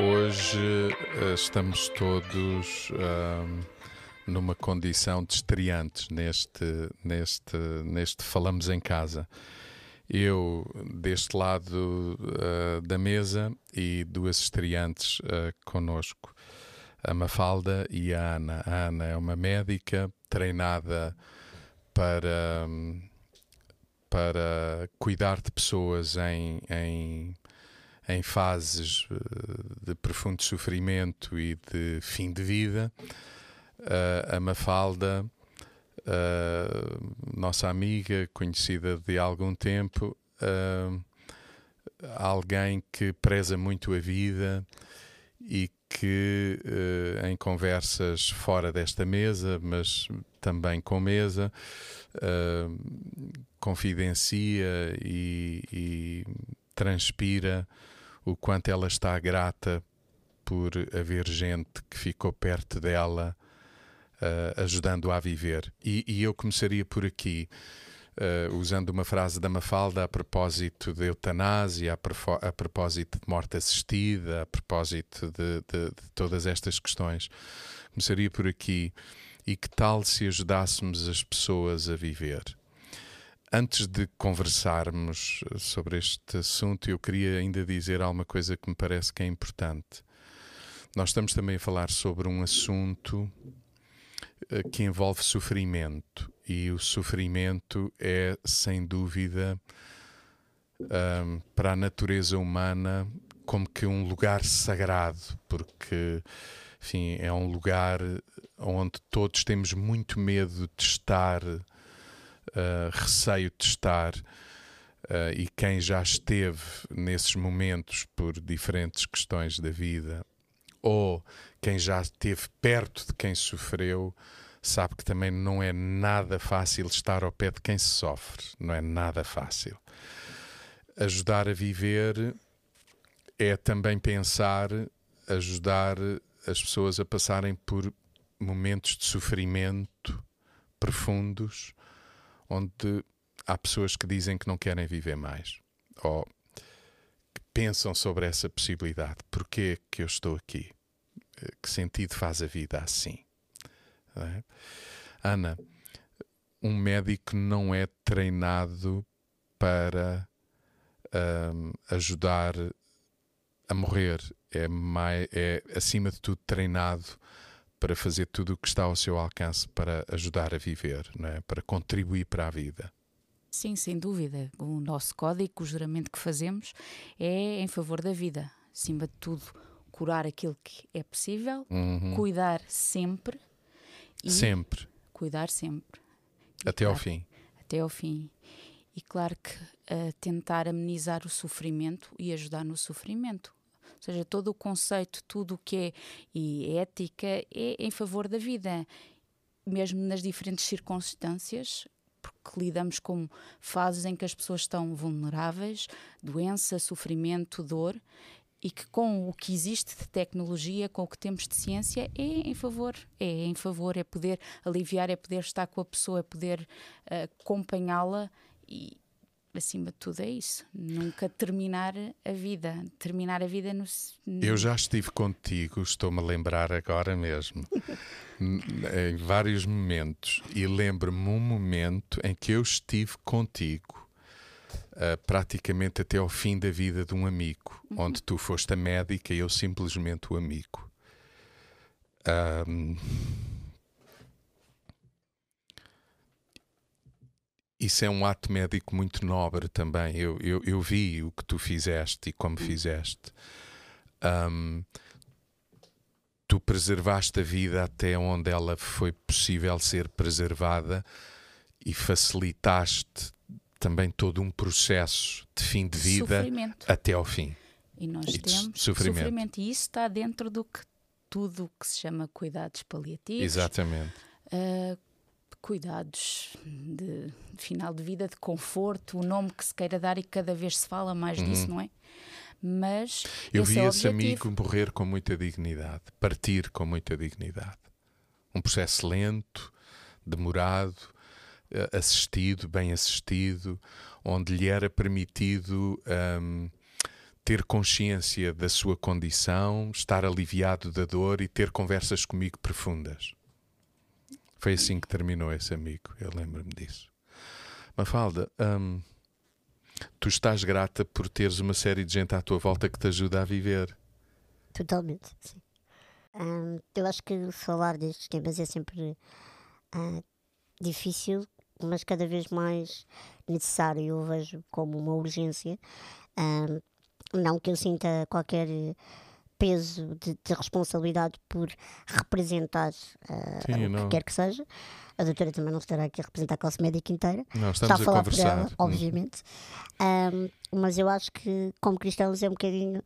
Hoje uh, estamos todos uh, numa condição de estreantes neste, neste, neste Falamos em Casa. Eu deste lado uh, da mesa e duas estreantes uh, conosco, a Mafalda e a Ana. A Ana é uma médica treinada para, para cuidar de pessoas em, em em fases eh, de profundo sofrimento e de fim de vida. Uh, a Mafalda, uh, nossa amiga, conhecida de algum tempo, uh, alguém que preza muito a vida e que, em conversas fora desta mesa, mas também com mesa, confidencia e, e transpira o quanto ela está grata por haver gente que ficou perto dela, uh, ajudando-a a viver. E, e, eu começaria por aqui, uh, usando uma frase da Mafalda a propósito de eutanásia, a, a propósito de morte assistida, a propósito de, de, de todas estas questões. Começaria por aqui. E que tal se ajudássemos as pessoas a viver? Antes de conversarmos sobre este assunto, eu queria ainda dizer alguma coisa que me parece que é importante. Nós estamos também a falar sobre um assunto eh, que envolve sofrimento, e o sofrimento é, sem dúvida, um, para a natureza humana como que um lugar sagrado, porque enfim, é um lugar onde todos temos muito medo de estar uh, receio de estar. Uh, e quem já esteve nesses momentos por diferentes questões da vida, ou quem já esteve perto de quem sofreu, sabe que também não é nada fácil estar ao pé de quem sofre. Não é nada fácil. Ajudar a viver é também pensar, ajudar as pessoas a passarem por momentos de sofrimento profundos onde há pessoas que dizem que não querem viver mais ou que pensam sobre essa possibilidade. Porquê que eu estou aqui? Eh, que sentido faz a vida assim? É? Ana, um médico não é treinado para um, ajudar a morrer, é, mais, é acima de tudo treinado para fazer tudo o que está ao seu alcance para ajudar a viver, não é? para contribuir para a vida. Sim, sem dúvida. O nosso código, o juramento que fazemos, é em favor da vida. Acima de tudo, curar aquilo que é possível, uhum. cuidar sempre. sempre. Cuidar sempre. Até claro, ao fim. Até ao fim. E claro que uh, tentar amenizar o sofrimento e ajudar no sofrimento. Ou seja, todo o conceito, tudo o que é e ética é em favor da vida, mesmo nas diferentes circunstâncias, porque lidamos com fases em que as pessoas estão vulneráveis, doença, sofrimento, dor, e que com o que existe de tecnologia, com o que temos de ciência, é em favor, é em favor, é poder aliviar, é poder estar com a pessoa, é poder uh, acompanhá-la e, acima de tudo é isso. Nunca terminar a vida. Terminar a vida no. Eu já estive contigo, estou-me a lembrar agora mesmo, em vários momentos, e lembro-me um momento em que eu estive contigo. Uh, praticamente até ao fim da vida de um amigo, uhum. onde tu foste a médica e eu simplesmente o amigo. Um, isso é um ato médico muito nobre também. Eu, eu, eu vi o que tu fizeste e como fizeste. Um, tu preservaste a vida até onde ela foi possível ser preservada e facilitaste também todo um processo de fim de vida sofrimento. até ao fim. E nós e temos sofrimento. sofrimento. E isso está dentro do que tudo que se chama cuidados paliativos. Exatamente. Uh, cuidados de final de vida, de conforto, o nome que se queira dar e cada vez se fala mais uhum. disso, não é? Mas eu vi é esse amigo morrer com muita dignidade, partir com muita dignidade. Um processo lento, demorado, eh, assistido, bem assistido, onde lhe era permitido um, ter consciência da sua condição, estar aliviado da dor e ter conversas comigo profundas. Foi assim que terminou esse amigo, eu lembro-me disso. Mafalda, hum, tu estás grata por teres uma série de gente à tua volta que te ajuda a viver. Totalmente, sim. Hum, eu acho que falar destes temas é sempre uh, difícil, mas cada vez mais necessário. Eu vejo como uma urgência. Um, não que eu sinta qualquer peso de, de responsabilidade por representar uh, Sim, o que quer que seja. A doutora também não estará aqui a representar a classe médica inteira. Não, estamos Está a, falar conversar. por ela, obviamente. Um, mas eu acho que, como cristãos, é um bocadinho.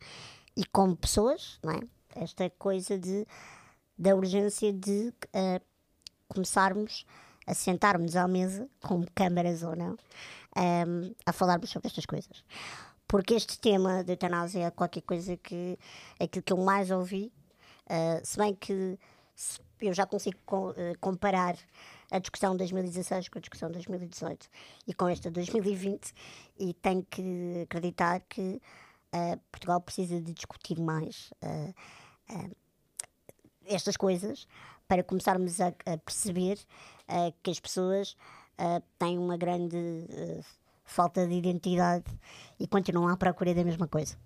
E como pessoas, não é? Esta coisa de, da urgência de uh, começarmos a sentarmos à mesa, com câmaras ou não, um, a falarmos sobre estas coisas. Porque este tema da eutanásia é qualquer coisa que é aquilo que eu mais ouvi, uh, se bem que se, eu já consigo uh, comparar a discussão de 2016 com a discussão de 2018 e com esta de 2020 e tenho que acreditar que uh, Portugal precisa de discutir mais estas coisas para começarmos a, a perceber que as pessoas têm uma grande falta de identidade e continuam à procura da mesma coisa.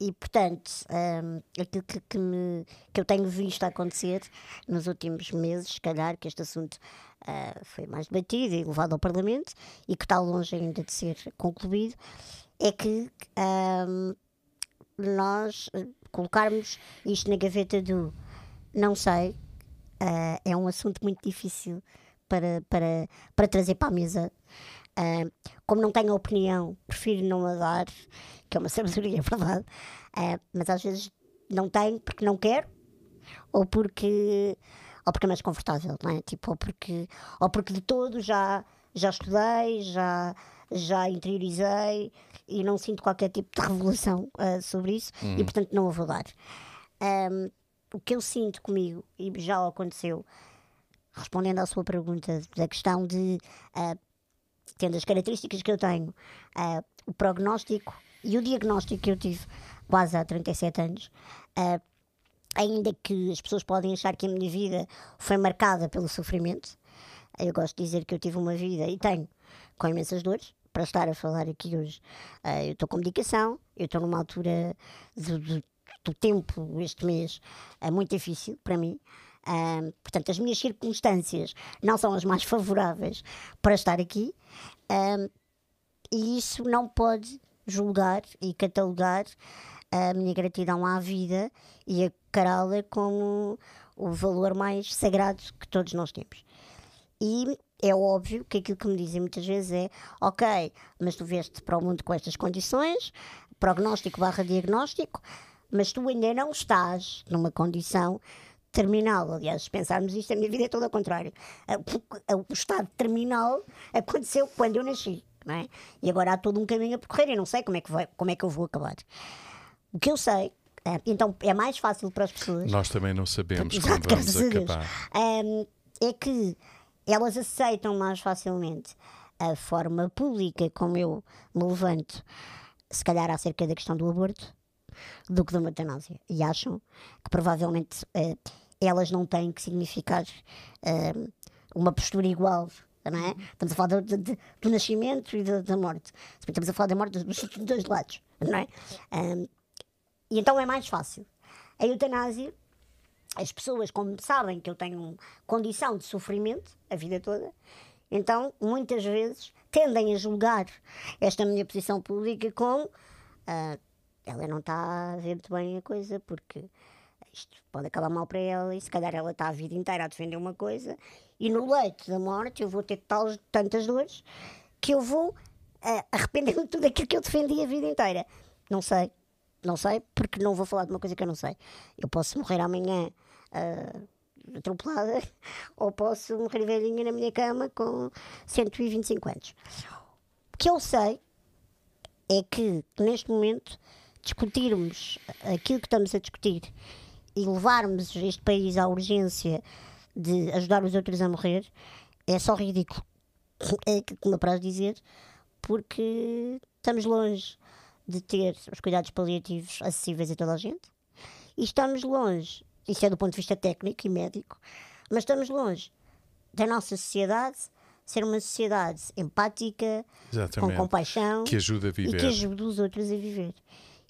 E, portanto, um, aquilo que, que, me, que eu tenho visto acontecer nos últimos meses, se calhar, que este assunto uh, foi mais debatido e levado ao Parlamento e que está longe ainda de ser concluído, é que um, nós colocarmos isto na gaveta do não sei, uh, é um assunto muito difícil para, para, para trazer para a mesa. Uh, como não tenho opinião, prefiro não a dar, que é uma sabedoria, é verdade, uh, mas às vezes não tenho porque não quero, ou porque, ou porque é mais confortável, não é? Tipo, ou porque, ou porque de todo já, já estudei, já, já interiorizei e não sinto qualquer tipo de revelação uh, sobre isso e uhum. portanto não a vou dar. Um, o que eu sinto comigo, e já aconteceu, respondendo à sua pergunta, da questão de, uh, tendo as características que eu tenho, uh, o prognóstico e o diagnóstico que eu tive quase há 37 anos, uh, ainda que as pessoas podem achar que a minha vida foi marcada pelo sofrimento, eu gosto de dizer que eu tive uma vida e tenho com imensas dores. Para estar a falar aqui hoje, eu estou com medicação, eu estou numa altura de, de do tempo este mês é muito difícil para mim. Um, portanto, as minhas circunstâncias não são as mais favoráveis para estar aqui, um, e isso não pode julgar e catalogar a minha gratidão à vida e a cará-la como o valor mais sagrado que todos nós temos. E é óbvio que aquilo que me dizem muitas vezes é: ok, mas tu veste para o mundo com estas condições, prognóstico barra diagnóstico, mas tu ainda não estás numa condição terminal. Aliás, se pensarmos isto, a minha vida é toda ao contrário. O estado terminal aconteceu quando eu nasci. Não é? E agora há todo um caminho a percorrer e não sei como é que, vai, como é que eu vou acabar. O que eu sei, é, então é mais fácil para as pessoas. Nós também não sabemos como vamos acabar. É que elas aceitam mais facilmente a forma pública como eu me levanto, se calhar acerca da questão do aborto, do que da eutanásia. E acham que provavelmente uh, elas não têm que significar uh, uma postura igual. Não é? Estamos a falar do, do, do nascimento e da, da morte. Estamos a falar da morte dos, dos dois lados. Não é? Um, e então é mais fácil. A eutanásia, as pessoas, como sabem que eu tenho condição de sofrimento a vida toda, então muitas vezes tendem a julgar esta minha posição pública com uh, ela não está a ver muito bem a coisa, porque isto pode acabar mal para ela e se calhar ela está a vida inteira a defender uma coisa e no leito da morte eu vou ter tantas dores que eu vou uh, arrepender-me de tudo aquilo que eu defendi a vida inteira. Não sei, não sei, porque não vou falar de uma coisa que eu não sei. Eu posso morrer amanhã uh, atropelada ou posso morrer velhinha na minha cama com 125 anos. O que eu sei é que neste momento discutirmos aquilo que estamos a discutir e levarmos este país à urgência de ajudar os outros a morrer é só ridículo. É como me apraz dizer, porque estamos longe de ter os cuidados paliativos acessíveis a toda a gente. E estamos longe, isso é do ponto de vista técnico e médico, mas estamos longe da nossa sociedade ser uma sociedade empática, Exatamente. com compaixão Que ajuda a e viver. que ajude os outros a viver.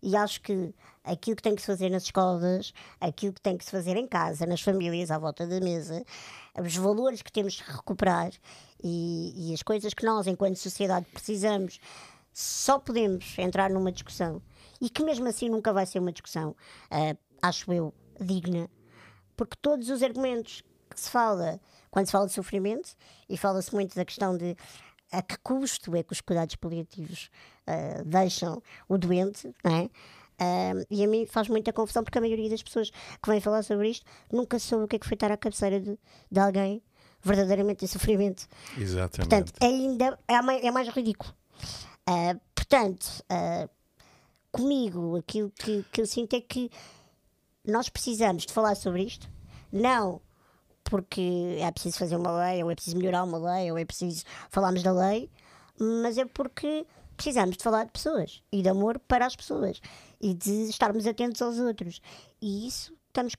E acho que aquilo que tem que se fazer nas escolas, aquilo que tem que se fazer em casa, nas famílias, à volta da mesa, os valores que temos que recuperar e, e as coisas que nós, enquanto sociedade, precisamos, só podemos entrar numa discussão. E que mesmo assim nunca vai ser uma discussão, ah, acho eu, digna, porque todos os argumentos que se fala quando se fala de sofrimento, e fala-se muito da questão de a que custo é que os cuidados paliativos ah, deixam o doente, não é? Ah, e a mim faz muita confusão porque a maioria das pessoas que vêm falar sobre isto nunca soube o que é que foi estar à cabeceira de, de alguém verdadeiramente em sofrimento. Exatamente. Portanto, ainda é mais, é mais ridículo. Ah, portanto, ah, comigo, aquilo que, que eu sinto é que nós precisamos de falar sobre isto, não porque é preciso fazer uma lei, ou é preciso melhorar uma lei, ou é preciso falarmos da lei, mas é porque precisamos de falar de pessoas e de amor para as pessoas e de estarmos atentos aos outros. E isso estamos,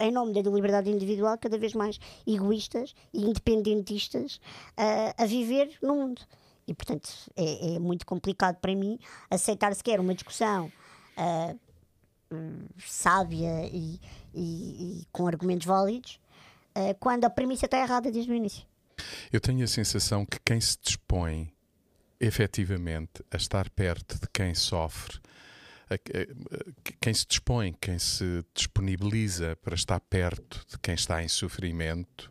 em nome da liberdade individual, cada vez mais egoístas e independentistas ah, a viver no mundo. E, portanto, é, é muito complicado para mim aceitar sequer uma discussão hum, sábia e, e- e com argumentos válidos ah, quando a premissa está errada desde o início. Eu tenho a sensação que quem se dispõe efetivamente a estar perto de quem sofre, a- quem se dispõe, quem se disponibiliza para estar perto de quem está em sofrimento,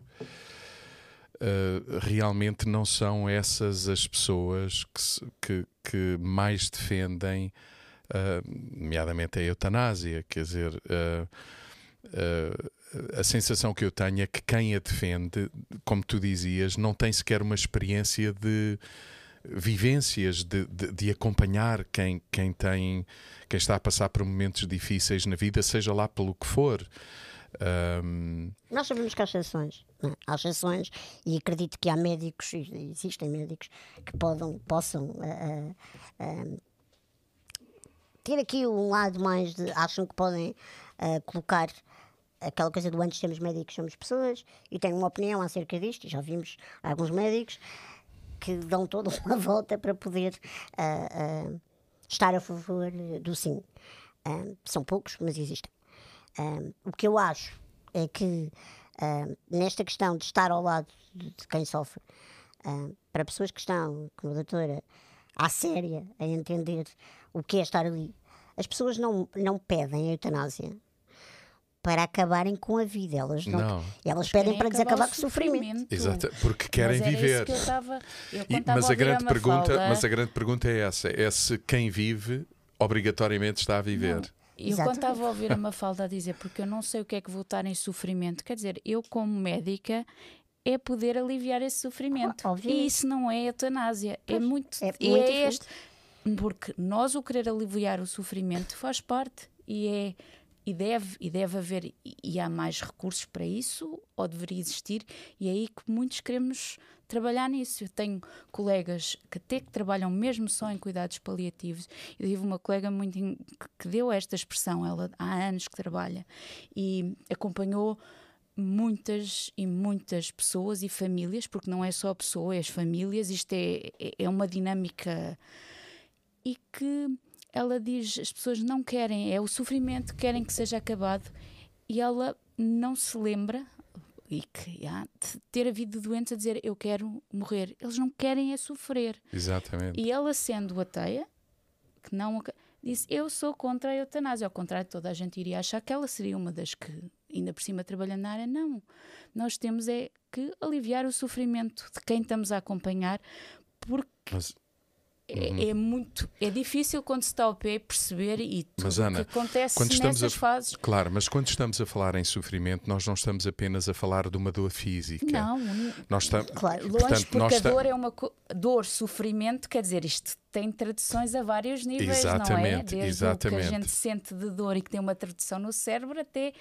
eh, realmente não são essas as pessoas que, que- que mais defendem, eh, nomeadamente a eutanásia. Quer dizer, eh, eh, a sensação que eu tenho é que quem a defende, como tu dizias, não tem sequer uma experiência de vivências de, de- de acompanhar quem, quem tem quem está a passar por momentos difíceis na vida, seja lá pelo que for. Ahm, Nós sabemos que há exceções. Há exceções e acredito que há médicos, existem médicos, que podam, possam ah, ah, ter aqui um lado mais de. acham que podem ah, colocar aquela coisa do antes sermos médicos, somos pessoas, e tenho uma opinião acerca disto, e já vimos alguns médicos que dão toda uma volta para poder ah, ah, estar a favor do sim. Ah, são poucos, mas existem. O que eu acho é que nesta questão de estar ao lado de, de quem sofre, para pessoas que estão, como a doutora, à séria a entender o que é estar ali, as pessoas não, não pedem a eutanásia para acabarem com a vida. Elas, não, Não. elas pedem para desacabar com o sofrimento. exato, porque querem Mas viver. Que eu estava, eu, E- mas, a ouvir grande pergunta, Mafalda, mas a grande pergunta é essa: é se quem vive obrigatoriamente está a viver. Eu Exatamente. quando estava a ouvir a Mafalda a dizer, porque eu não sei o que é que vou estar em sofrimento, quer dizer, eu como médica é poder aliviar esse sofrimento. Obviamente. E isso não é eutanásia, é muito, é e muito é este. Porque nós o querer aliviar o sofrimento faz parte e é e deve e deve haver e, há mais recursos para isso ou deveria existir e é aí que muitos queremos trabalhar nisso. Eu tenho colegas que até que trabalham mesmo só em cuidados paliativos. Eu tive uma colega muito in- que- que deu esta expressão, ela há anos que trabalha e acompanhou muitas e muitas pessoas e famílias, porque não é só a pessoa, é as famílias, isto é, é- é uma dinâmica e que ela diz as pessoas não querem, é o sofrimento, querem que seja acabado e ela não se lembra e que há de ter havido doentes a dizer eu quero morrer. Eles não querem é sofrer. Exatamente. E ela sendo ateia, que não disse eu sou contra a eutanásia, ao contrário de toda a gente iria achar que ela seria uma das que ainda por cima trabalha na área, não. Nós temos é que aliviar o sofrimento de quem estamos a acompanhar, porque Mas, é, é muito é difícil quando se está ao pé perceber e tudo Mas, o Ana, que acontece quando estamos nessas a- fases. claro, mas quando estamos a falar em sofrimento, nós não estamos apenas a falar de uma dor física. Não, Nós estamos. Claro. longe, Portanto, porque a dor é uma dor, sofrimento, quer dizer, isto tem traduções a vários níveis, não é? Exatamente, Desde o que exatamente. a gente sente de dor e que tem uma tradução no cérebro até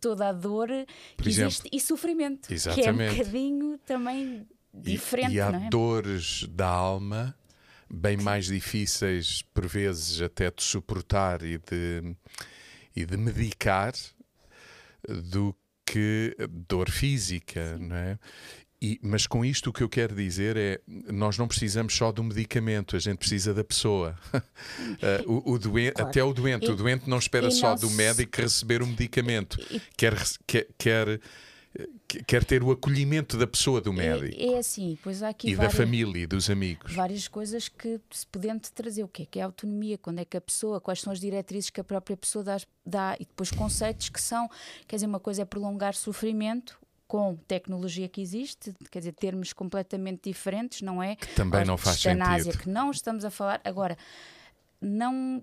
toda a dor Por que exemplo, existe e sofrimento, que é exatamente. um bocadinho também E- diferente, e, há não é? dores da alma bem mais difíceis, por vezes, até de suportar e de, e de medicar do que dor física, não é? E, mas com isto o que eu quero dizer é nós não precisamos só do medicamento, a gente precisa da pessoa. uh, o, o doente, claro. Até o doente. E, o doente não espera só não do médico receber o medicamento. E, quer, quer, quer quer ter o acolhimento da pessoa do médico. É, é assim, pois há aqui e várias, da família e dos amigos. Várias coisas que se podem trazer. O que é que é a autonomia? Quando é que a pessoa, quais são as diretrizes que a própria pessoa dá, dá e depois conceitos que são, quer dizer, uma coisa é prolongar sofrimento, com tecnologia que existe, quer dizer, termos completamente diferentes, não é? Que também não faz sentido. que não estamos a falar. Agora, não.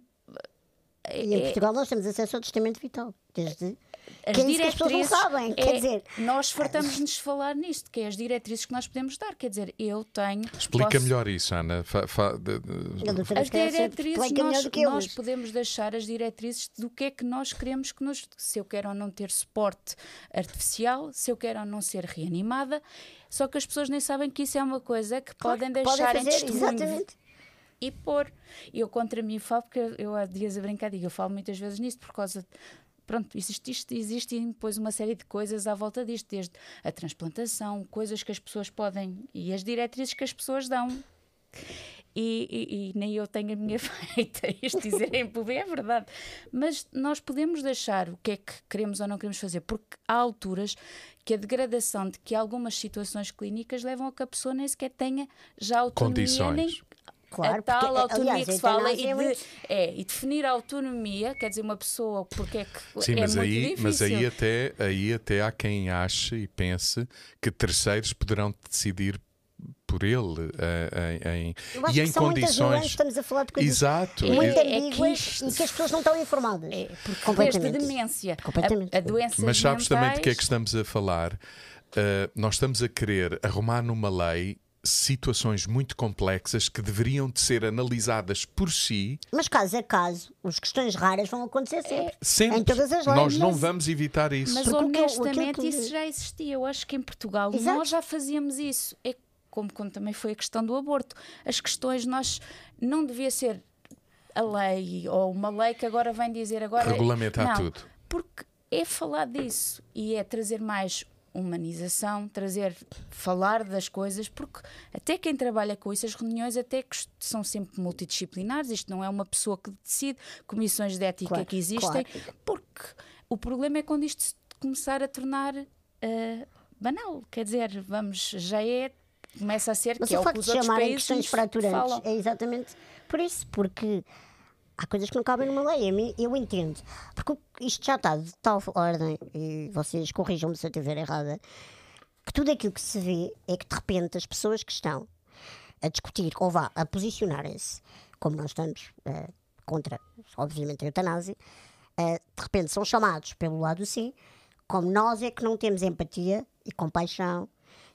E em é, Portugal nós temos acesso ao testamento vital, desde as que diretrizes. Que as não sabem, é, quer dizer. Nós fartamos-nos falar nisto, que é as diretrizes que nós podemos dar. Quer dizer, eu tenho. Explica posso... melhor isso, Ana. Fa, fa, de, de... As diretrizes, nós, nós podemos deixar as diretrizes do que é que nós queremos que nos. Se eu quero ou não ter suporte artificial, se eu quero ou não ser reanimada. Só que as pessoas nem sabem que isso é uma coisa que claro, podem deixar podem fazer, em testemunho. Exatamente e pôr. Eu contra mim falo, porque eu há dias a brincar digo, eu falo muitas vezes nisso por causa pronto, existe, isto, existe depois uma série de coisas à volta disto, desde a transplantação, coisas que as pessoas podem e as diretrizes que as pessoas dão. E, e, e, nem eu tenho a minha feita, isto dizer em público é verdade. Mas nós podemos deixar o que é que queremos ou não queremos fazer, porque há alturas que a degradação de que algumas situações clínicas levam a que a pessoa nem sequer tenha já autonomia Condições. nem Claro, a tal porque, autonomia aliás, que se fala e, de, é, e definir a autonomia, quer dizer, uma pessoa, porque é que Sim, é mas, aí, difícil. mas aí, até, aí até há quem ache e pense que terceiros poderão decidir por ele uh, em, e em condições. estamos a falar de coisas Exato. muito é, ambíguas é e que as pessoas não estão informadas. É, porque completamente. de demência. Completamente. A, a doença Mas sabes mentais... também de que é que estamos a falar? Uh, nós estamos a querer arrumar numa lei situações muito complexas que deveriam de ser analisadas por si. Mas caso a caso, as questões raras vão acontecer sempre. É, sempre. Em todas as leis. Nós não vamos evitar isso. Mas Porque honestamente que... isso já existia. Eu acho que em Portugal Exato. nós já fazíamos isso. É como quando também foi a questão do aborto. As questões nós não devia ser a lei ou uma lei que agora vem dizer agora regulamentar não, tudo. Porque é falar disso e é trazer mais humanização, trazer, falar das coisas, porque até quem trabalha com isso, as reuniões até que são sempre multidisciplinares, isto não é uma pessoa que decide, comissões de ética claro, que existem, claro. porque o problema é quando isto começar a tornar uh, banal, quer dizer, vamos, já é, começa a ser Mas que é o que os de chamarem questões fraturantes falam. é exatamente por isso, porque há coisas que não cabem numa lei. Eu entendo. Porque isto já está de tal ordem, e vocês corrijam-me se eu estiver errada, que tudo aquilo que se vê é que de repente as pessoas que estão a discutir ou vá a posicionarem-se, como nós estamos uh, contra, obviamente, a eutanásia, uh, de repente são chamados pelo lado sim, como nós é que não temos empatia e compaixão,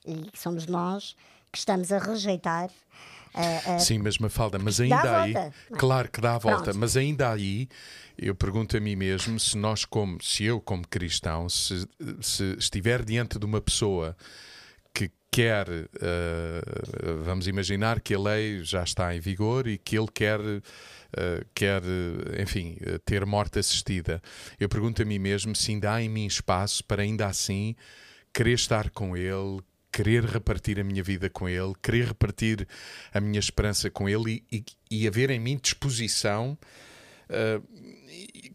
e somos nós que estamos a rejeitar Uh, uh, Sim, mas Mafalda, mas ainda aí, volta. claro que dá a volta, Pronto. mas ainda aí eu pergunto a mim mesmo se nós como, se eu como cristão, se, se estiver diante de uma pessoa que quer, uh, vamos imaginar que a lei já está em vigor e que ele quer Uh, quer, enfim, ter morte assistida. Eu pergunto a mim mesmo se ainda há em mim espaço para ainda assim querer estar com ele, querer repartir a minha vida com Ele, querer repartir a minha esperança com Ele e, e, e haver em mim disposição. Uh,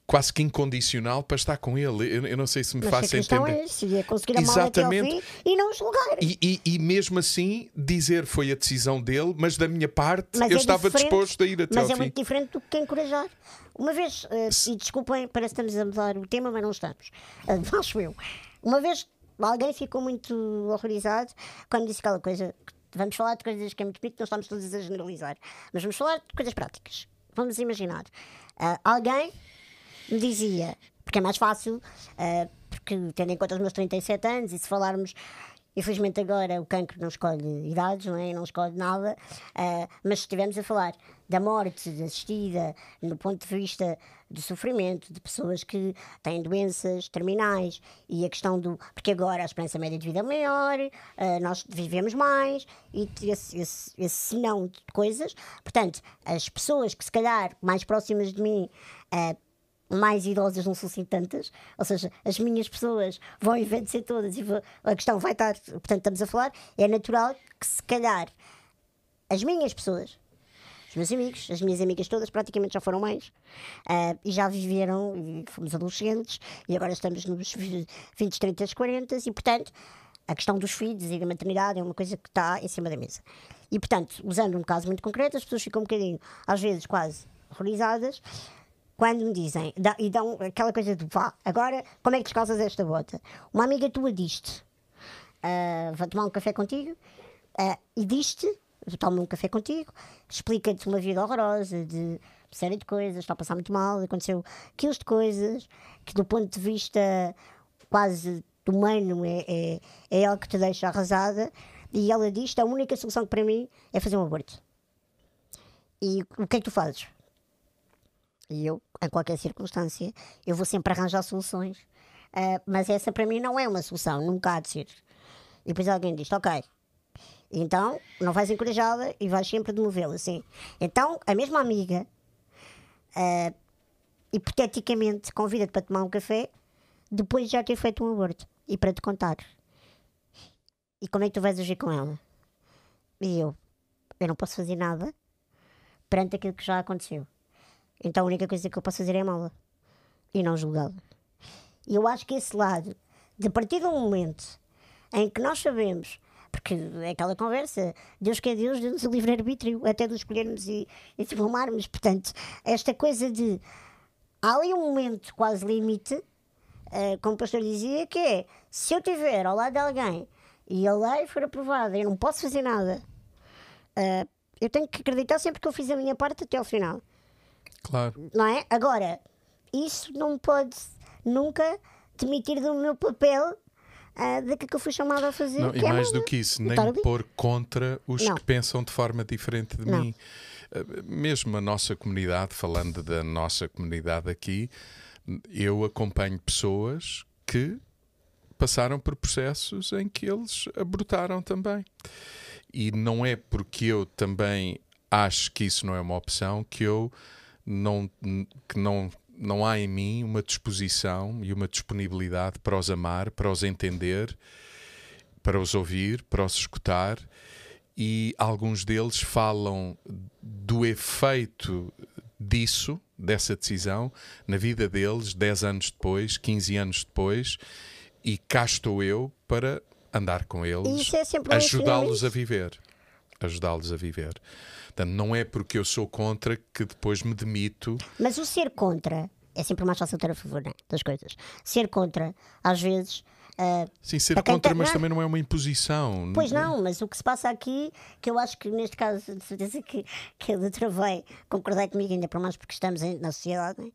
quase que incondicional para estar com ele. Eu, eu não sei se me faço entender. É se é conseguir Exatamente. e não julgar. E, e, e, mesmo assim dizer foi a decisão dele, mas da minha parte mas eu é estava disposto a ir até mas ao fim. Mas é muito diferente do que encorajar. Uma vez, uh, e desculpem, parece que estamos a mudar o tema, mas não estamos. Uh, acho eu. Uma vez alguém ficou muito horrorizado quando disse aquela coisa. Vamos falar de coisas que é muito bonito, não estamos todos a generalizar, mas vamos falar de coisas práticas. Vamos imaginar. Uh, alguém me dizia, porque é mais fácil, uh, porque tendo em conta os meus 37 anos, e se falarmos, Infelizmente agora o cancro não escolhe idades, não, é? não escolhe nada, uh, mas se estivermos a falar da morte assistida no ponto de vista do sofrimento, de pessoas que têm doenças terminais e a questão do. Porque agora a esperança média de vida é maior, uh, nós vivemos mais e esse, esse, esse de coisas. Portanto, as pessoas que se calhar mais próximas de mim. Uh, mais idosas não são assim tantas, ou seja, as minhas pessoas vão envelhecer todas e a questão vai estar, portanto, estamos a falar, é natural que se calhar as minhas pessoas, os meus amigos, as minhas amigas todas praticamente já foram mães uh, e já viveram, e fomos adolescentes e agora estamos nos 20, 30, 40 e, portanto, a questão dos filhos e da maternidade é uma coisa que está em cima da mesa. E, portanto, usando um caso muito concreto, as pessoas ficam um bocadinho, às vezes, quase horrorizadas quando me dizem, dá, e dão aquela coisa de vá, agora como é que descalças esta bota? Uma amiga tua diz-te, uh, vou tomar um café contigo, uh, e diz-te, toma um café contigo, explica-te uma vida horrorosa de série de coisas, está a passar muito mal, aconteceu quilos de coisas, que do ponto de vista quase humano é, é, é que te deixa arrasada, e ela diz a única solução para mim é fazer um aborto. E o que é que tu fazes? E eu, em qualquer circunstância, eu vou sempre arranjar soluções. Uh, mas essa para mim não é uma solução, nunca há de ser. E depois alguém diz: Ok, então não vais encorajá-la e vais sempre demovê-la. Assim. Então a mesma amiga, uh, hipoteticamente, convida-te para tomar um café depois de já ter feito um aborto e para te contar. E como é que tu vais agir com ela? E eu, eu não posso fazer nada perante aquilo que já aconteceu. Então a única coisa que eu posso fazer é amá-la e não julgá-la. E eu acho que esse lado, de partir do momento em que nós sabemos, porque é aquela conversa, Deus que é Deus, Deus o livre-arbítrio, até de escolhermos e, e de filmarmos. Portanto, esta coisa de. Há ali um momento quase limite, uh, como o pastor dizia, que é: se eu estiver ao lado de alguém e a lei for aprovada eu não posso fazer nada, uh, eu tenho que acreditar sempre que eu fiz a minha parte até ao final. Claro. Não é? Agora, isso não pode nunca demitir do meu papel uh, daquilo que eu fui chamada a fazer. Não, e é mais do que isso, nem me pôr contra os não. que pensam de forma diferente de não. mim. Uh, mesmo a nossa comunidade, falando da nossa comunidade aqui, eu acompanho pessoas que passaram por processos em que eles abortaram também. E não é porque eu também acho que isso não é uma opção que eu não, que não, não há em mim uma disposição e uma disponibilidade para os amar, para os entender, para os ouvir, para os escutar. E alguns deles falam do efeito disso, dessa decisão, na vida deles, 10 anos depois, 15 anos depois, e cá estou eu para andar com eles, é ajudá-los a viver. Ajudá-los a viver. Portanto, não é porque eu sou contra que depois me demito. Mas o ser contra é sempre mais fácil ter a favor né, das coisas. Ser contra, às vezes. Uh, Sim, ser contra, mas não. também não é uma imposição. Pois não, mas o que se passa aqui, que eu acho que neste caso, de certeza que, que a doutora vai concordar comigo, ainda por mais porque estamos na sociedade, né,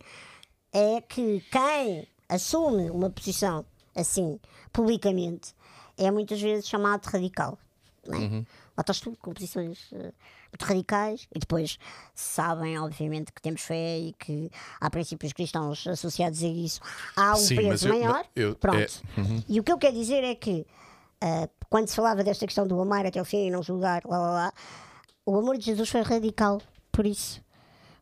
é que quem assume uma posição assim, publicamente, é muitas vezes chamado de radical. Né? Uhum. Lá estás tu com posições uh, muito radicais e depois sabem, obviamente, que temos fé e que há princípios cristãos associados a isso. Há um Sim, peso maior. Eu, Pronto. É, uhum. E o que eu quero dizer é que uh, quando se falava desta questão do amar até o fim e não julgar, lá, lá, lá, o amor de Jesus foi radical por isso.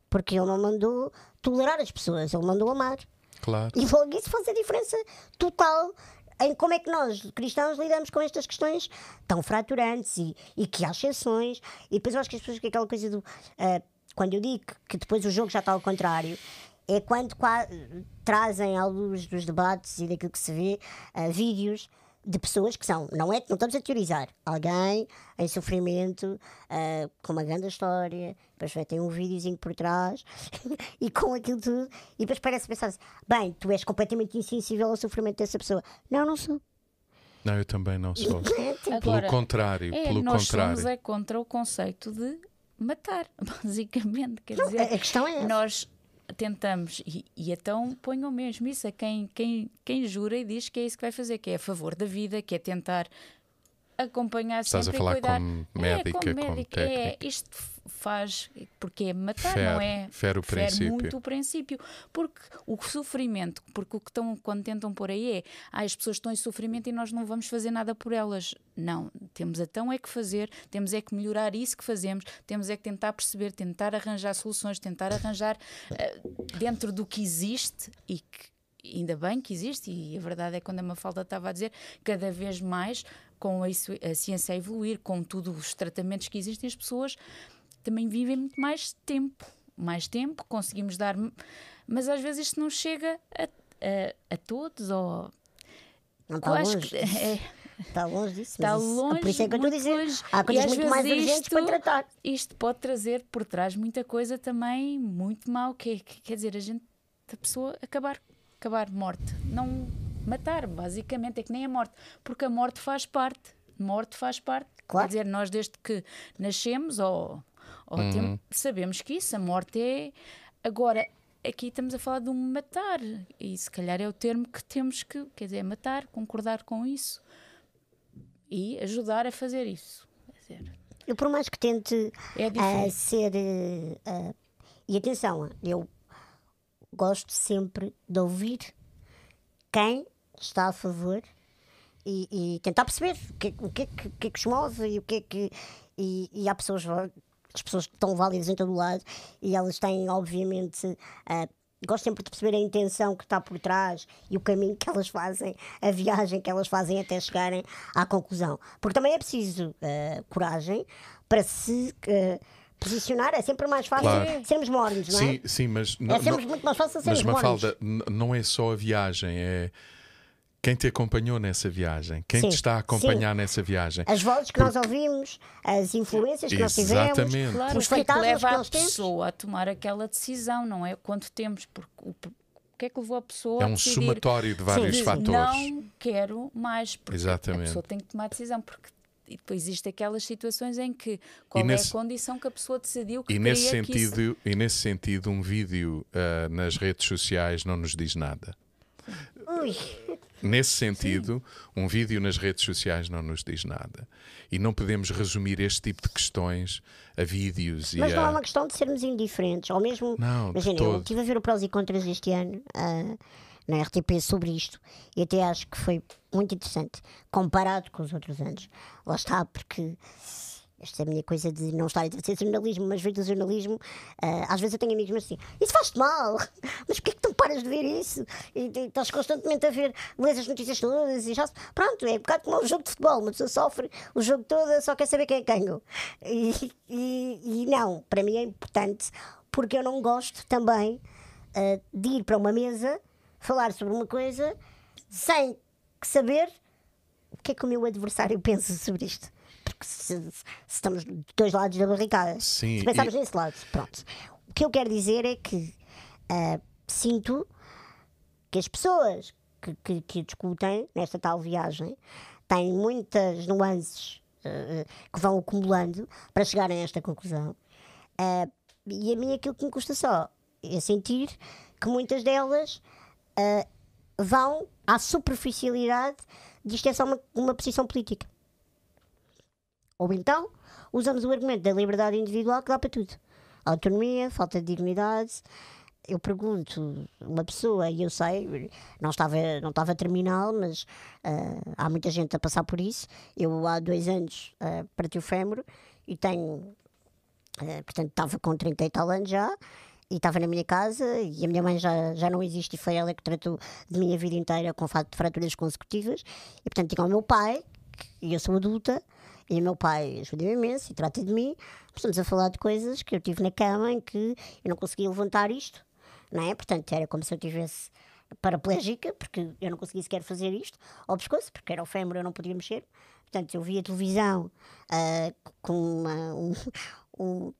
Porque ele não mandou tolerar as pessoas, ele mandou amar. Claro. E logo isso faz a diferença total em como é que nós, cristãos, lidamos com estas questões tão fraturantes e, e que há exceções. E depois eu acho que as pessoas que aquela coisa do. Uh, quando eu digo que depois o jogo já está ao contrário, é quando trazem à luz dos debates e daquilo que se vê uh, vídeos de pessoas que são, não é, não estamos a teorizar, alguém em sofrimento, uh, com uma grande história, depois vai ter um videozinho por trás e com aquilo tudo, e depois parece pensar assim, bem, tu és completamente insensível ao sofrimento dessa pessoa. Não, não sou. Não, eu também não sou. Agora, pelo contrário, é, pelo nós contrário. Somos é contra o conceito de matar, basicamente. Quer não, dizer, a questão é nós tentamos, e, e, então ponham mesmo isso a quem, quem, quem jura e diz que é isso que vai fazer, que é a favor da vida, que é tentar acompanhar Estás a sempre e falar cuidar. como é, médica, como como médica. É, técnica. isto faz porque é matar, Fere- não é? fere o princípio. muito o princípio. Porque o sofrimento, porque o que estão quando tentam pôr aí é ah, as pessoas estão em sofrimento e nós não vamos fazer nada por elas. Não, temos então é que fazer, temos é que melhorar isso que fazemos, temos é que tentar perceber, tentar arranjar soluções, tentar arranjar eh, dentro do que existe e que ainda bem que existe, e a verdade é que quando a Mafalda estava a dizer, cada vez mais com a, a ciência a evoluir, com tudo os tratamentos que existem, as pessoas também vivem muito mais tempo. Mais tempo, conseguimos dar. Mas às vezes isto não chega a, a, a todos, ou. Não está longe. que é, Está longe disso. está longe. Por isso é que eu estou a dizer. longe. Há coisas muito mais vezes urgentes isto- para tratar. Isto pode trazer por trás muita coisa também muito mal, que, é- que quer dizer, a gente, a pessoa acabar, acabar morte. Não matar, basicamente, é que nem a morte, porque a morte faz parte. Morte faz parte. Claro. Quer dizer, nós desde que nascemos ou, ou tem- sabemos que isso, a morte é. Agora, aqui estamos a falar de um matar, e se calhar é o termo que temos que, quer dizer, matar, concordar com isso e ajudar a fazer isso. Quer dizer, Eu, por mais que tente é diferente. ser. eh, ah, e atenção, eu gosto sempre de ouvir quem está a favor e, e tentar perceber o que, o que, é que, o que é que os move e o que é que. E, e há pessoas, as pessoas que estão válidas em todo o lado e elas têm, obviamente. ah, Gosto sempre de perceber a intenção que está por trás e o caminho que elas fazem, a viagem que elas fazem até chegarem à conclusão. Porque também é preciso ah, coragem para se ah, posicionar. É sempre mais fácil Claro. sermos mornos, não é? Sim, sim, mas. É sempre muito mais fácil Mas sermos mornos. Mafalda, não é só a viagem, é quem te acompanhou nessa viagem, quem Sim, te está a sim. acompanhar nessa viagem. As vozes que nós ouvimos, as influências que nós tivemos, Exatamente. Claro, os o que é que leva que a nós pessoa a tomar aquela decisão, não é? Quanto temos, porque o, o que é que levou a pessoa É a um decidir? somatório de vários sim. fatores. Não quero mais, porque Exatamente. a pessoa tem que tomar decisão, porque e depois existe aquelas situações em que qual nesse- é a condição que a pessoa decidiu que E nesse, que isso- sentido, e nesse sentido, um vídeo ah, nas redes sociais não nos diz nada. Ui, Nesse sentido, um vídeo nas redes sociais não nos diz nada. E não podemos resumir este tipo de questões a vídeos mas e não é a. uma questão de sermos indiferentes, ou mesmo. Não, imagina, eu estive a ver o prós e contras este ano ah, na RTP sobre isto e até acho que foi muito interessante comparado com os outros anos. Lá está, porque. Esta é a minha coisa de não estar a fazer jornalismo, mas ver do jornalismo, ah, às vezes eu tenho amigos meus assim, isso faz-te mal, mas porquê que tu paras de ver isso? E, e estás constantemente a ver, lês as notícias todas e já pronto, é um bocado como um jogo de futebol, uma pessoa sofre o jogo todo, só quer saber quem é que ganhou. E, e, e não, para mim é importante, porque eu não gosto também ah, de ir para uma mesa falar sobre uma coisa sem saber o que é que o meu adversário pensa sobre isto. Se, se estamos de dois lados da barricada, Sim, se pensarmos e- nesse lado, pronto. O que eu quero dizer é que ah, sinto que as pessoas que, que, que discutem nesta tal viagem têm muitas nuances ah, que vão acumulando para chegarem a esta conclusão. Ah, e a mim aquilo que me custa só é sentir que muitas delas vão à superficialidade de isto é só uma, uma posição política. Ou então usamos o argumento da liberdade individual que dá para tudo. Autonomia, falta de dignidade. Eu pergunto, uma pessoa, e eu sei, não estava, não estava terminal, mas ah, há muita gente a passar por isso. Eu há dois anos uh, parti o fémur e tenho eh, portanto, estava com 30 e tal anos já e estava na minha casa e a minha mãe já, já não existe e foi ela que tratou de minha vida inteira com fato de fraturas consecutivas e portanto tinha o meu pai e eu sou adulta e meu pai ajuda-me imenso e trata de mim estamos a falar de coisas que eu tive na cama em que eu não conseguia levantar isto não é? Portanto, era como se eu tivesse paraplégica, porque eu não conseguia sequer fazer isto, ao pescoço, porque era o fémur, eu não podia mexer. Portanto, eu via televisão ah, com uma, um, um,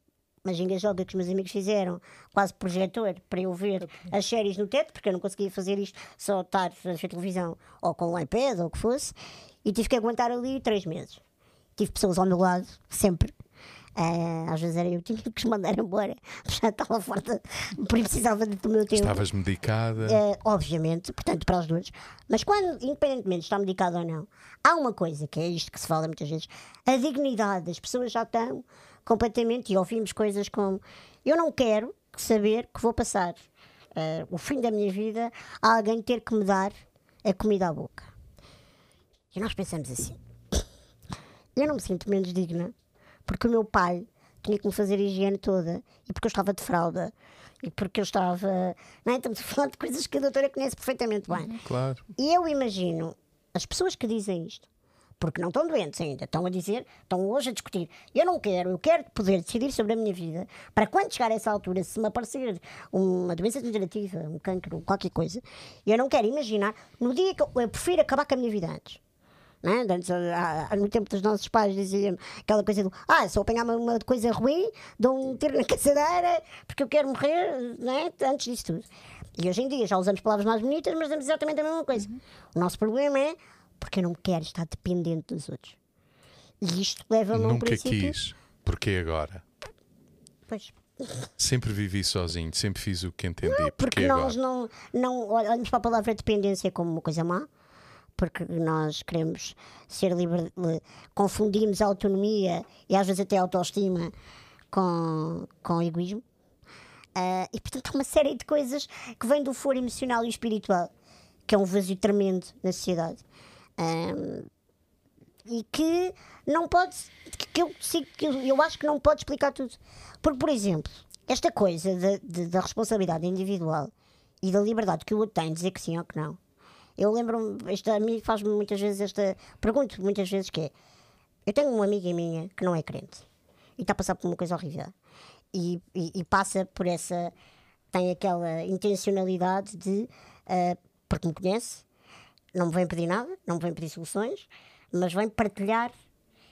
uma ginga-joga que os meus amigos fizeram, quase projetor, para eu ver as séries no teto, porque eu não conseguia fazer isto, só estar a ver televisão, ou com um iPad, ou o que fosse, e tive que aguentar ali três meses. Tive pessoas ao meu lado, sempre, Uh, às vezes era eu que tinha que os mandar embora, já estava forte, precisava do meu tempo. Estavas medicada? Uh, obviamente, portanto, para os dois. Mas quando, independentemente de estar medicada ou não, há uma coisa que é isto que se fala muitas vezes: a dignidade. As pessoas já estão completamente, e ouvimos coisas como: eu não quero saber que vou passar uh, o fim da minha vida a alguém ter que me dar a comida à boca. E nós pensamos assim: eu não me sinto menos digna porque o meu pai tinha que me fazer a higiene toda e porque eu estava de fralda e porque eu estava. Não é? Estamos a falar de coisas que a doutora conhece perfeitamente bem. Uhum. Claro. E eu imagino as pessoas que dizem isto, porque não estão doentes ainda, estão a dizer, estão hoje a discutir. Eu não quero, eu quero poder decidir sobre a minha vida para quando chegar a essa altura, se me aparecer uma doença degenerativa, um cancro, qualquer coisa, eu não quero imaginar no dia que eu, eu prefiro acabar com a minha vida antes. Né? Antes, no tempo dos nossos pais diziam aquela coisa do ah, se eu apanhar uma, uma coisa ruim, dou um tiro na caçadeira porque eu quero morrer né? antes disso tudo. E hoje em dia já usamos palavras mais bonitas, mas dizemos exatamente a mesma coisa. Uhum. O nosso problema é porque eu não quero estar dependente dos outros. E isto leva-me a um Nunca princípio... quis. Porquê agora? Pois. Sempre vivi sozinho, sempre fiz o que entendi. Não, porque Porquê nós agora? não, não olhamos para a palavra dependência como uma coisa má porque nós queremos ser livres, confundimos a autonomia e às vezes até a autoestima com, com egoísmo. Uh, e portanto há uma série de coisas que vêm do foro emocional e espiritual, que é um vazio tremendo na sociedade. Um, e que não pode, que eu, que eu acho que não pode explicar tudo. Porque, por exemplo, esta coisa da responsabilidade individual e da liberdade que o outro tem de dizer que sim ou que não eu lembro-me, a mim faz-me muitas vezes esta. Pergunto muitas vezes que é. Eu tenho uma amiga minha que não é crente e está a passar por uma coisa horrível e, e, e passa por essa. tem aquela intencionalidade de. Uh, porque me conhece, não me vem pedir nada, não me vem pedir soluções, mas vem partilhar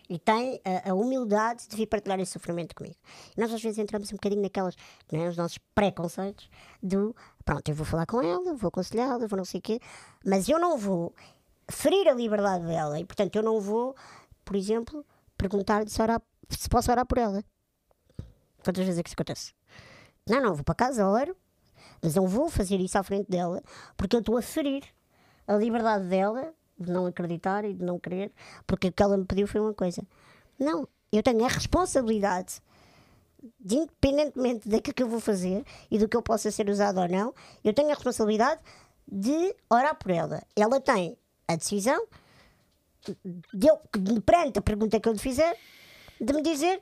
e tem a, a, humildade de vir partilhar esse sofrimento comigo. E nós às vezes entramos um bocadinho naquelas, né, os nossos preconceitos do pronto, eu vou falar com ela, vou aconselhá-la, vou não sei o quê, mas eu não vou ferir a liberdade dela e portanto eu não vou, por exemplo, perguntar-lhe se, se posso orar por ela. Quantas vezes é que isso acontece? Não, não, vou para casa, oro, mas não vou fazer isso à frente dela porque eu estou a ferir a liberdade dela de não acreditar e de não querer, porque o que ela me pediu foi uma coisa. Não, eu tenho a responsabilidade, de, independentemente daquilo que eu vou fazer e do que eu possa ser usado ou não, eu tenho a responsabilidade de orar por ela. Ela tem a decisão, de eu, perante a pergunta que eu lhe fizer, de me dizer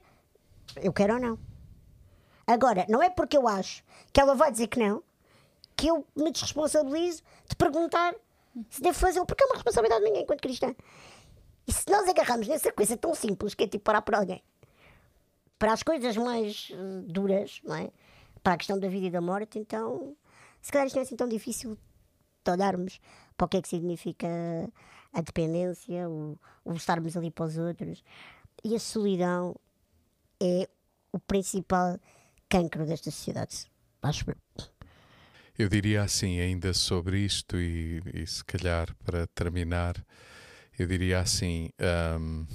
eu quero ou não. Agora, não é porque eu acho que ela vai dizer que não que eu me desresponsabilizo de perguntar se devo fazê-lo, porque é uma responsabilidade minha enquanto cristã. E se nós agarramos nessa coisa tão simples que é tipo parar por alguém, para as coisas mais uh, duras, não é? para a questão da vida e da morte, então se calhar isto não é assim tão difícil de olharmos para o que é que significa a dependência, o, o estarmos ali para os outros. E a solidão é o principal cancro desta sociedade. Acho. Eu diria assim, ainda sobre isto, e, e se calhar para terminar, eu diria assim: um,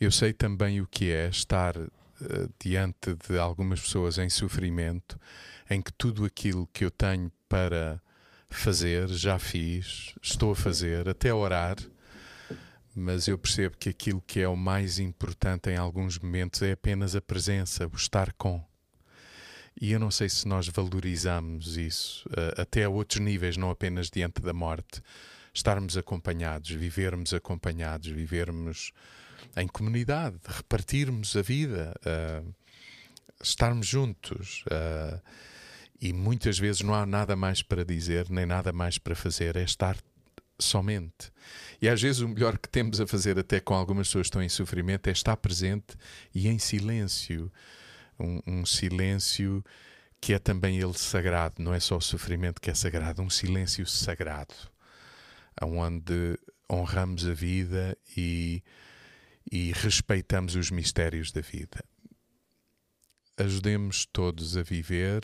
eu sei também o que é estar uh, diante de algumas pessoas em sofrimento, em que tudo aquilo que eu tenho para fazer, já fiz, estou a fazer, até orar, mas eu percebo que aquilo que é o mais importante em alguns momentos é apenas a presença, o estar com. E eu não sei se nós valorizamos isso uh, até a outros níveis, não apenas diante da morte. Estarmos acompanhados, vivermos acompanhados, vivermos em comunidade, repartirmos a vida, uh, estarmos juntos. Uh, e muitas vezes não há nada mais para dizer, nem nada mais para fazer, é estar somente. E às vezes o melhor que temos a fazer, até com algumas pessoas que estão em sofrimento, é estar presente e em silêncio um, um silêncio que é também ele sagrado, não é só o sofrimento que é sagrado, um silêncio sagrado, onde honramos a vida e, e respeitamos os mistérios da vida. Ajudemos todos a viver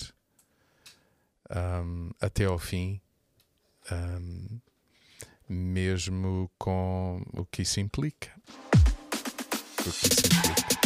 um, até ao fim, um, mesmo com o que isso implica. O que isso implica.